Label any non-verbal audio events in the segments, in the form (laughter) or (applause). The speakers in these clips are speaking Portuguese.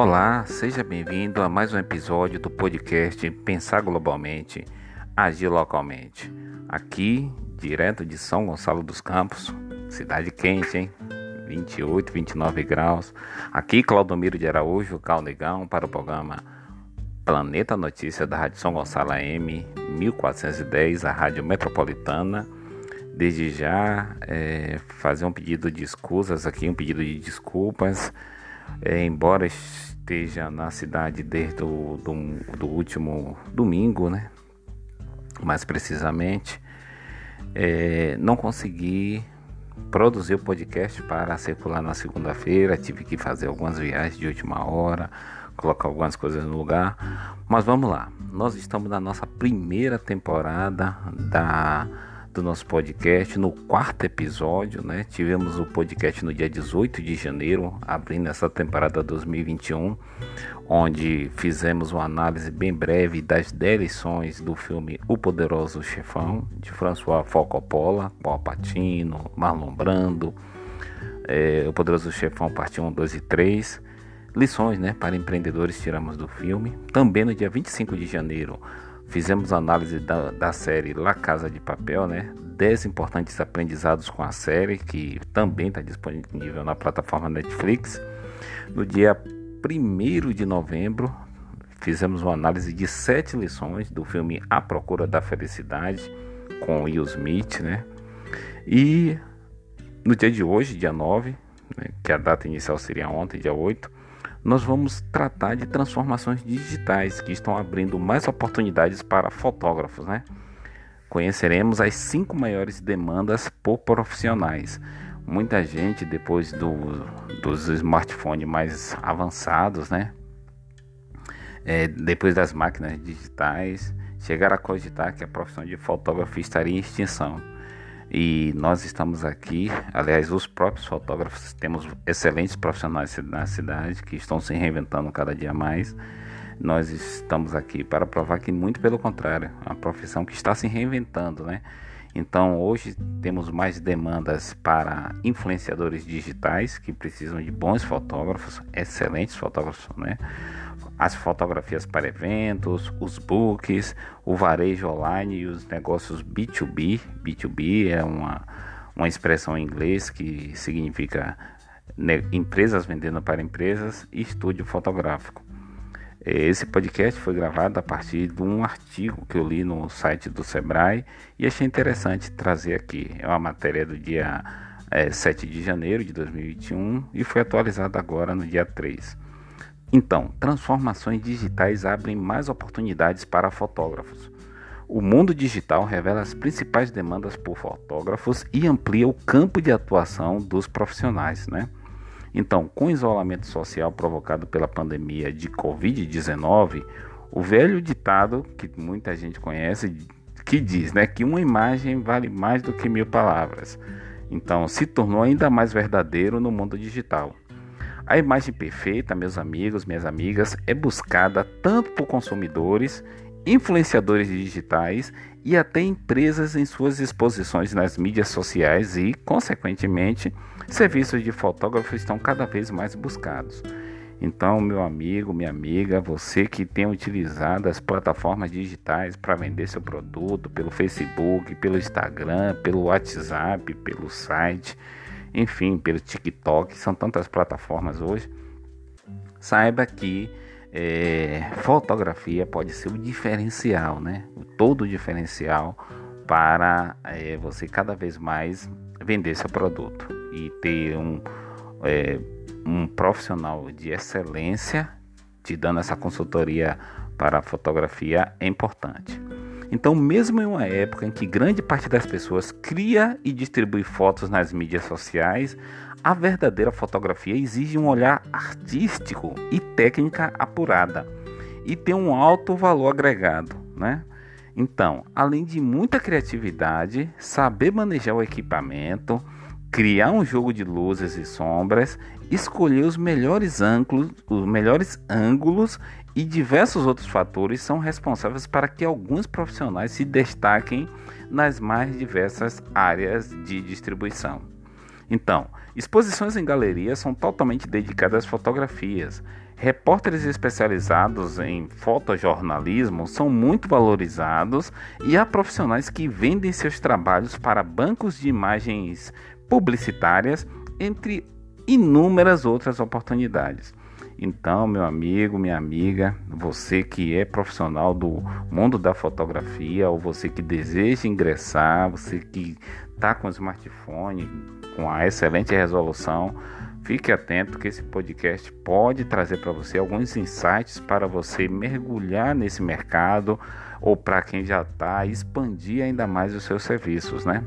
Olá, seja bem-vindo a mais um episódio do podcast Pensar Globalmente, Agir Localmente. Aqui, direto de São Gonçalo dos Campos, cidade quente, hein? 28, 29 graus. Aqui, Claudomiro de Araújo, Calnegão, para o programa Planeta Notícia da Rádio São Gonçalo AM 1410, a Rádio Metropolitana. Desde já, é, fazer um pedido de escusas aqui, um pedido de desculpas é, embora esteja na cidade desde o do, do último domingo, né? Mais precisamente, é, não consegui produzir o podcast para circular na segunda-feira. Tive que fazer algumas viagens de última hora, colocar algumas coisas no lugar. Mas vamos lá, nós estamos na nossa primeira temporada da do nosso podcast, no quarto episódio, né? Tivemos o podcast no dia 18 de janeiro, abrindo essa temporada 2021, onde fizemos uma análise bem breve das 10 lições do filme O Poderoso Chefão, de François Coppola, Paul Patino, Marlon Brando, é, O Poderoso Chefão, parte 1, 2 e 3. Lições, né, para empreendedores tiramos do filme. Também no dia 25 de janeiro, Fizemos análise da, da série La Casa de Papel, né? 10 importantes aprendizados com a série, que também está disponível na plataforma Netflix. No dia 1 de novembro, fizemos uma análise de sete lições do filme A Procura da Felicidade, com Will Smith, né? E no dia de hoje, dia 9, né, que a data inicial seria ontem, dia 8, nós vamos tratar de transformações digitais que estão abrindo mais oportunidades para fotógrafos, né? Conheceremos as cinco maiores demandas por profissionais. Muita gente, depois do, dos smartphones mais avançados, né? É, depois das máquinas digitais, chegaram a cogitar que a profissão de fotógrafo estaria em extinção. E nós estamos aqui, aliás, os próprios fotógrafos, temos excelentes profissionais na cidade que estão se reinventando cada dia mais. Nós estamos aqui para provar que, muito pelo contrário, é uma profissão que está se reinventando, né? Então, hoje temos mais demandas para influenciadores digitais que precisam de bons fotógrafos, excelentes fotógrafos, né? as fotografias para eventos, os books, o varejo online e os negócios B2B. B2B é uma, uma expressão em inglês que significa né, empresas vendendo para empresas e estúdio fotográfico. Esse podcast foi gravado a partir de um artigo que eu li no site do Sebrae e achei interessante trazer aqui. É uma matéria do dia é, 7 de janeiro de 2021 e foi atualizada agora no dia 3. Então, transformações digitais abrem mais oportunidades para fotógrafos. O mundo digital revela as principais demandas por fotógrafos e amplia o campo de atuação dos profissionais, né? Então, com o isolamento social provocado pela pandemia de Covid-19, o velho ditado que muita gente conhece que diz, né, que uma imagem vale mais do que mil palavras. Então, se tornou ainda mais verdadeiro no mundo digital. A imagem perfeita, meus amigos, minhas amigas, é buscada tanto por consumidores, influenciadores digitais e até empresas em suas exposições nas mídias sociais e, consequentemente, serviços de fotógrafo estão cada vez mais buscados. Então, meu amigo, minha amiga, você que tem utilizado as plataformas digitais para vender seu produto pelo Facebook, pelo Instagram, pelo WhatsApp, pelo site, enfim, pelo TikTok, são tantas plataformas hoje. Saiba que é, fotografia pode ser o diferencial, né? Todo o diferencial para é, você cada vez mais vender seu produto e ter um, é, um profissional de excelência te dando essa consultoria para fotografia é importante. Então, mesmo em uma época em que grande parte das pessoas cria e distribui fotos nas mídias sociais, a verdadeira fotografia exige um olhar artístico e técnica apurada e tem um alto valor agregado, né? Então, além de muita criatividade, saber manejar o equipamento, criar um jogo de luzes e sombras, escolher os melhores ângulos, os melhores ângulos e diversos outros fatores são responsáveis para que alguns profissionais se destaquem nas mais diversas áreas de distribuição. Então, exposições em galerias são totalmente dedicadas às fotografias. Repórteres especializados em fotojornalismo são muito valorizados e há profissionais que vendem seus trabalhos para bancos de imagens publicitárias, entre inúmeras outras oportunidades. Então, meu amigo, minha amiga, você que é profissional do mundo da fotografia, ou você que deseja ingressar, você que está com smartphone com a excelente resolução, fique atento que esse podcast pode trazer para você alguns insights para você mergulhar nesse mercado ou para quem já está expandir ainda mais os seus serviços, né?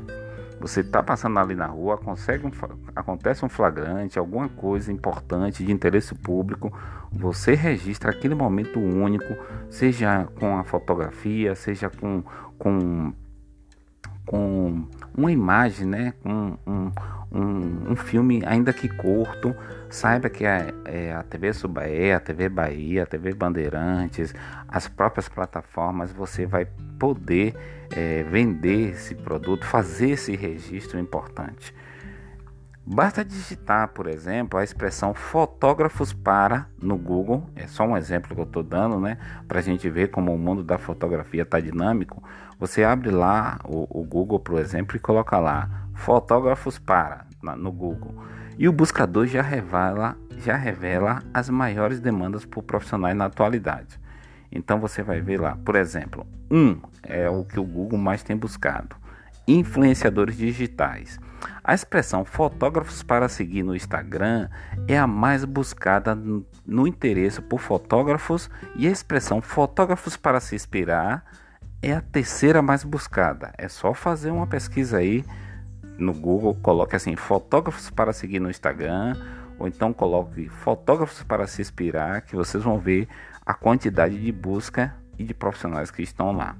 Você está passando ali na rua, consegue um, acontece um flagrante, alguma coisa importante de interesse público, você registra aquele momento único, seja com a fotografia, seja com, com, com uma imagem, né? com um, um, um filme, ainda que curto, saiba que a, é, a TV Subaé, a TV Bahia, a TV Bandeirantes, as próprias plataformas, você vai poder é, vender esse produto, fazer esse registro importante. Basta digitar, por exemplo, a expressão fotógrafos para no Google, é só um exemplo que eu estou dando, né? Para a gente ver como o mundo da fotografia está dinâmico. Você abre lá o, o Google, por exemplo, e coloca lá fotógrafos para na, no Google. E o buscador já revela, já revela as maiores demandas por profissionais na atualidade. Então você vai ver lá, por exemplo, um é o que o Google mais tem buscado: influenciadores digitais. A expressão fotógrafos para seguir no Instagram é a mais buscada no interesse por fotógrafos e a expressão fotógrafos para se inspirar é a terceira mais buscada. É só fazer uma pesquisa aí no Google, coloque assim fotógrafos para seguir no Instagram ou então coloque fotógrafos para se inspirar que vocês vão ver a quantidade de busca e de profissionais que estão lá.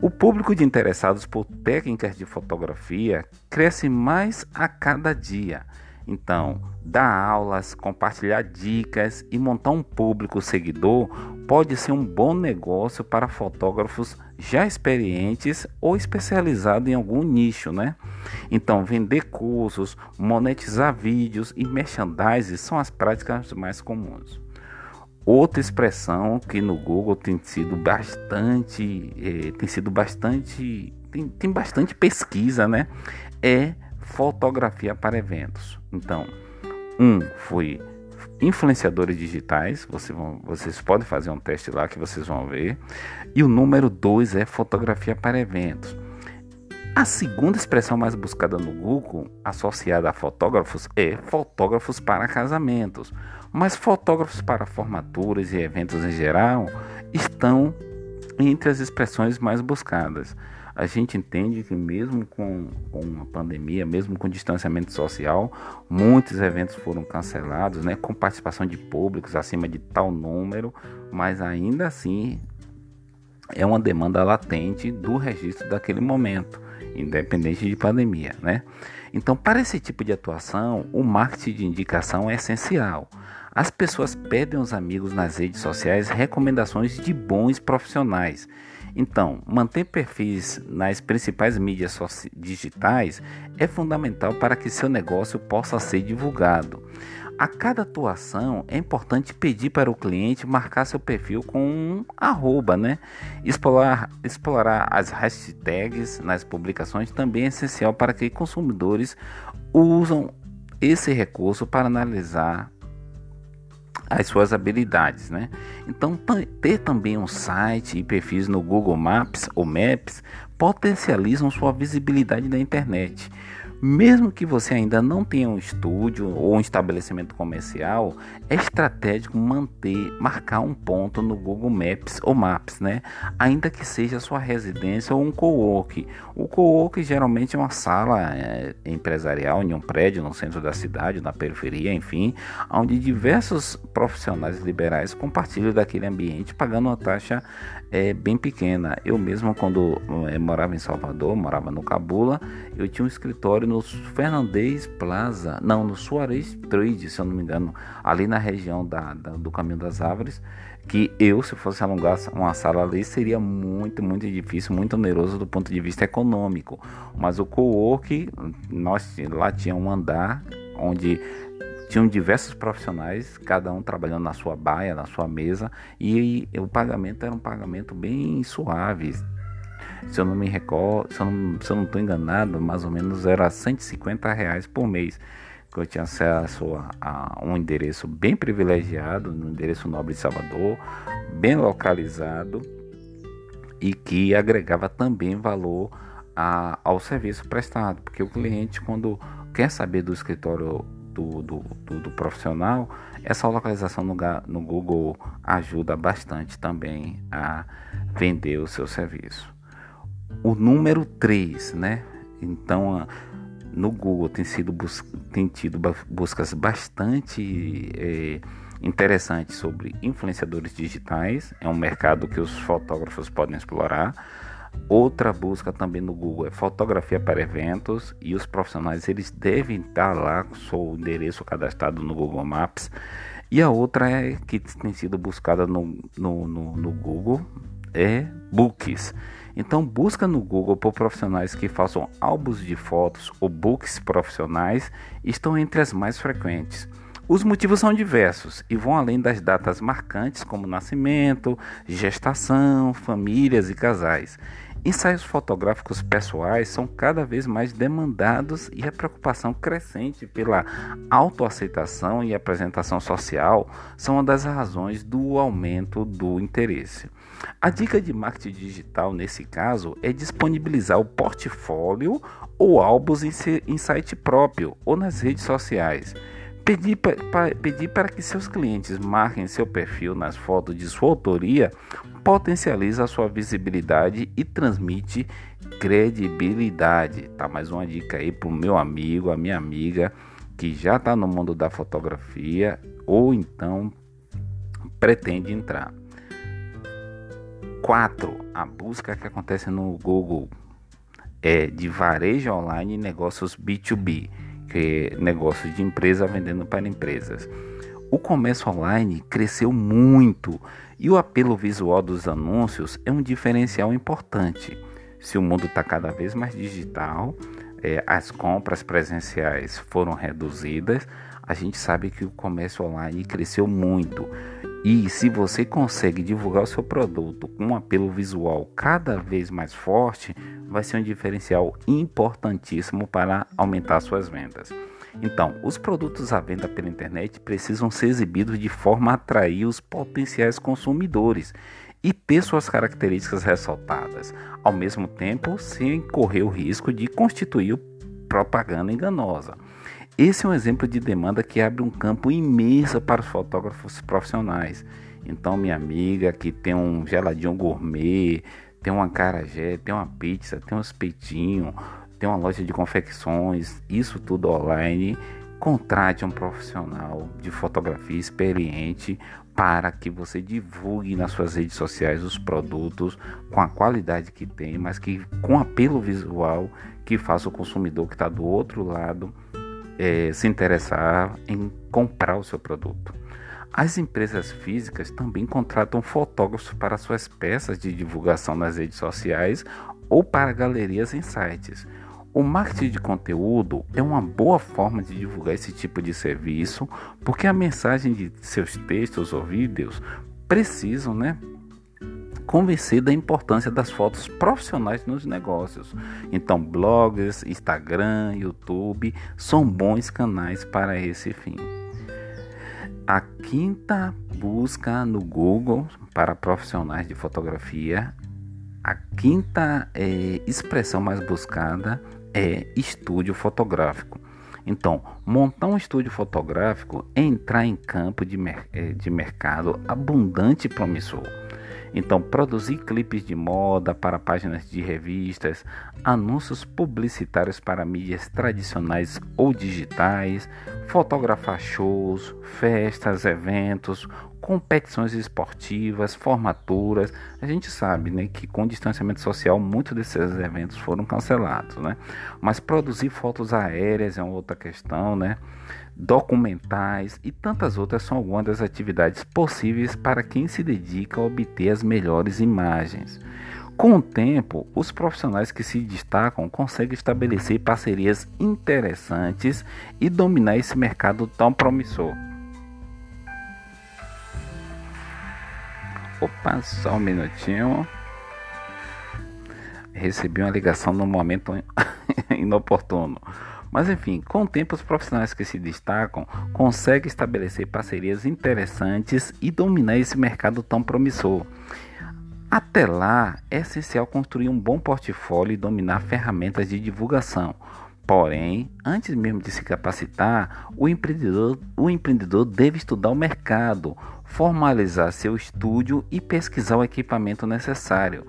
O público de interessados por técnicas de fotografia cresce mais a cada dia. Então, dar aulas, compartilhar dicas e montar um público seguidor pode ser um bom negócio para fotógrafos já experientes ou especializados em algum nicho, né? Então, vender cursos, monetizar vídeos e merchandising são as práticas mais comuns. Outra expressão que no Google tem sido bastante, eh, tem sido bastante, tem, tem bastante pesquisa, né? É fotografia para eventos. Então, um foi influenciadores digitais, vocês, vão, vocês podem fazer um teste lá que vocês vão ver. E o número dois é fotografia para eventos. A segunda expressão mais buscada no Google, associada a fotógrafos, é fotógrafos para casamentos. Mas fotógrafos para formaturas e eventos em geral estão entre as expressões mais buscadas. A gente entende que mesmo com, com a pandemia, mesmo com distanciamento social, muitos eventos foram cancelados, né, com participação de públicos acima de tal número, mas ainda assim é uma demanda latente do registro daquele momento independente de pandemia, né? Então, para esse tipo de atuação, o marketing de indicação é essencial. As pessoas pedem aos amigos nas redes sociais recomendações de bons profissionais. Então, manter perfis nas principais mídias digitais é fundamental para que seu negócio possa ser divulgado. A cada atuação é importante pedir para o cliente marcar seu perfil com um arroba, né? Explorar, explorar as hashtags nas publicações também é essencial para que consumidores usam esse recurso para analisar as suas habilidades, né? Então, ter também um site e perfis no Google Maps ou Maps potencializam sua visibilidade na internet. Mesmo que você ainda não tenha um estúdio ou um estabelecimento comercial, é estratégico manter, marcar um ponto no Google Maps ou Maps, né? Ainda que seja sua residência ou um co-work. O co-work geralmente é uma sala é, empresarial em um prédio no centro da cidade, na periferia, enfim, onde diversos profissionais liberais compartilham daquele ambiente pagando uma taxa é, bem pequena. Eu mesmo, quando é, morava em Salvador, morava no Cabula, eu tinha um escritório no Fernandes Plaza, não, no Suarez Trade, se eu não me engano, ali na região da, da, do Caminho das Árvores, que eu, se fosse alugar uma sala ali, seria muito, muito difícil, muito oneroso do ponto de vista econômico. Mas o co-work, nós lá tinha um andar onde Tinham diversos profissionais, cada um trabalhando na sua baia, na sua mesa, e o pagamento era um pagamento bem suave. Se eu não me recordo, se eu não estou enganado, mais ou menos era 150 reais por mês que eu tinha acesso a, a, um endereço bem privilegiado, no endereço nobre de Salvador, bem localizado e que agregava também valor a, ao serviço prestado, porque o cliente quando quer saber do escritório do, do, do, do profissional, essa localização no, no Google ajuda bastante também a vender o seu serviço. O número 3, né? Então, no Google tem, sido tem tido buscas bastante é, interessantes sobre influenciadores digitais. É um mercado que os fotógrafos podem explorar. Outra busca também no Google é fotografia para eventos e os profissionais eles devem estar lá com seu endereço cadastrado no Google Maps. E a outra é que tem sido buscada no, no, no, no Google é books. Então busca no Google por profissionais que façam álbuns de fotos ou books profissionais estão entre as mais frequentes. Os motivos são diversos e vão além das datas marcantes como nascimento, gestação, famílias e casais. Ensaios fotográficos pessoais são cada vez mais demandados e a preocupação crescente pela autoaceitação e apresentação social são uma das razões do aumento do interesse. A dica de marketing digital nesse caso é disponibilizar o portfólio ou álbuns em site próprio ou nas redes sociais. Pedir, pedir para que seus clientes marquem seu perfil nas fotos de sua autoria potencializa a sua visibilidade e transmite credibilidade. Tá mais uma dica aí para o meu amigo, a minha amiga que já está no mundo da fotografia ou então pretende entrar. 4. A busca que acontece no Google é de varejo online e negócios B2B, que é negócios de empresa vendendo para empresas. O comércio online cresceu muito e o apelo visual dos anúncios é um diferencial importante. Se o mundo está cada vez mais digital, é, as compras presenciais foram reduzidas, a gente sabe que o comércio online cresceu muito. E se você consegue divulgar o seu produto com um apelo visual cada vez mais forte, vai ser um diferencial importantíssimo para aumentar suas vendas. Então, os produtos à venda pela internet precisam ser exibidos de forma a atrair os potenciais consumidores e ter suas características ressaltadas, ao mesmo tempo sem correr o risco de constituir propaganda enganosa. Esse é um exemplo de demanda que abre um campo imenso para os fotógrafos profissionais. Então, minha amiga que tem um geladinho gourmet, tem uma carajé, tem uma pizza, tem um espetinho, tem uma loja de confecções, isso tudo online, contrate um profissional de fotografia experiente para que você divulgue nas suas redes sociais os produtos com a qualidade que tem, mas que com apelo visual que faça o consumidor que está do outro lado é, se interessar em comprar o seu produto. As empresas físicas também contratam fotógrafos para suas peças de divulgação nas redes sociais ou para galerias em sites. O marketing de conteúdo é uma boa forma de divulgar esse tipo de serviço, porque a mensagem de seus textos ou vídeos precisam, né, convencer da importância das fotos profissionais nos negócios. Então, blogs, Instagram, YouTube são bons canais para esse fim. A quinta busca no Google para profissionais de fotografia, a quinta é, expressão mais buscada é estúdio fotográfico. Então, montar um estúdio fotográfico é entrar em campo de, mer é, de mercado abundante e promissor. Então, produzir clipes de moda para páginas de revistas, anúncios publicitários para mídias tradicionais ou digitais, fotografar shows, festas, eventos, competições esportivas, formaturas. A gente sabe né, que com distanciamento social muitos desses eventos foram cancelados. Né? Mas produzir fotos aéreas é uma outra questão. Né? Documentais e tantas outras são algumas das atividades possíveis para quem se dedica a obter as melhores imagens. Com o tempo, os profissionais que se destacam conseguem estabelecer parcerias interessantes e dominar esse mercado tão promissor. Opa, só um minutinho. Recebi uma ligação no momento (laughs) inoportuno. Mas enfim, com o tempo, os profissionais que se destacam conseguem estabelecer parcerias interessantes e dominar esse mercado tão promissor. Até lá, é essencial construir um bom portfólio e dominar ferramentas de divulgação. Porém, antes mesmo de se capacitar, o empreendedor, o empreendedor deve estudar o mercado, formalizar seu estúdio e pesquisar o equipamento necessário.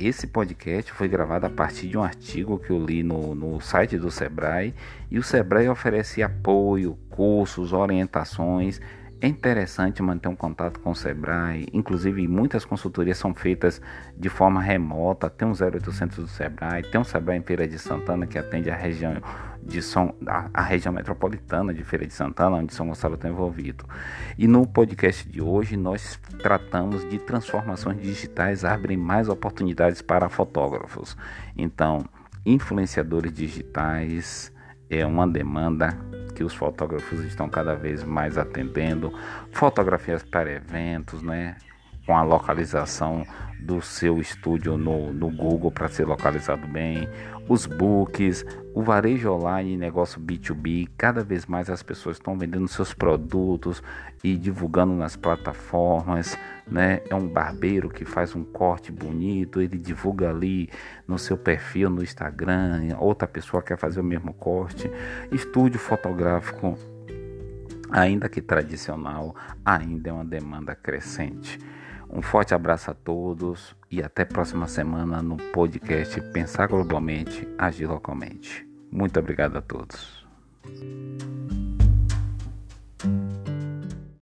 Esse podcast foi gravado a partir de um artigo que eu li no, no site do Sebrae e o Sebrae oferece apoio, cursos, orientações é interessante manter um contato com o Sebrae, inclusive muitas consultorias são feitas de forma remota. Tem um 0800 do Sebrae, tem um Sebrae em Feira de Santana que atende a região de São, a, a região metropolitana de Feira de Santana, onde São Gonçalo está envolvido. E no podcast de hoje nós tratamos de transformações digitais abrem mais oportunidades para fotógrafos. Então, influenciadores digitais é uma demanda que os fotógrafos estão cada vez mais atendendo, fotografias para eventos, né? Com a localização do seu estúdio no, no Google para ser localizado bem, os books, o varejo online, negócio B2B, cada vez mais as pessoas estão vendendo seus produtos e divulgando nas plataformas, né? É um barbeiro que faz um corte bonito, ele divulga ali no seu perfil no Instagram, outra pessoa quer fazer o mesmo corte, estúdio fotográfico ainda que tradicional, ainda é uma demanda crescente. Um forte abraço a todos e até próxima semana no podcast Pensar Globalmente, Agir Localmente. Muito obrigado a todos.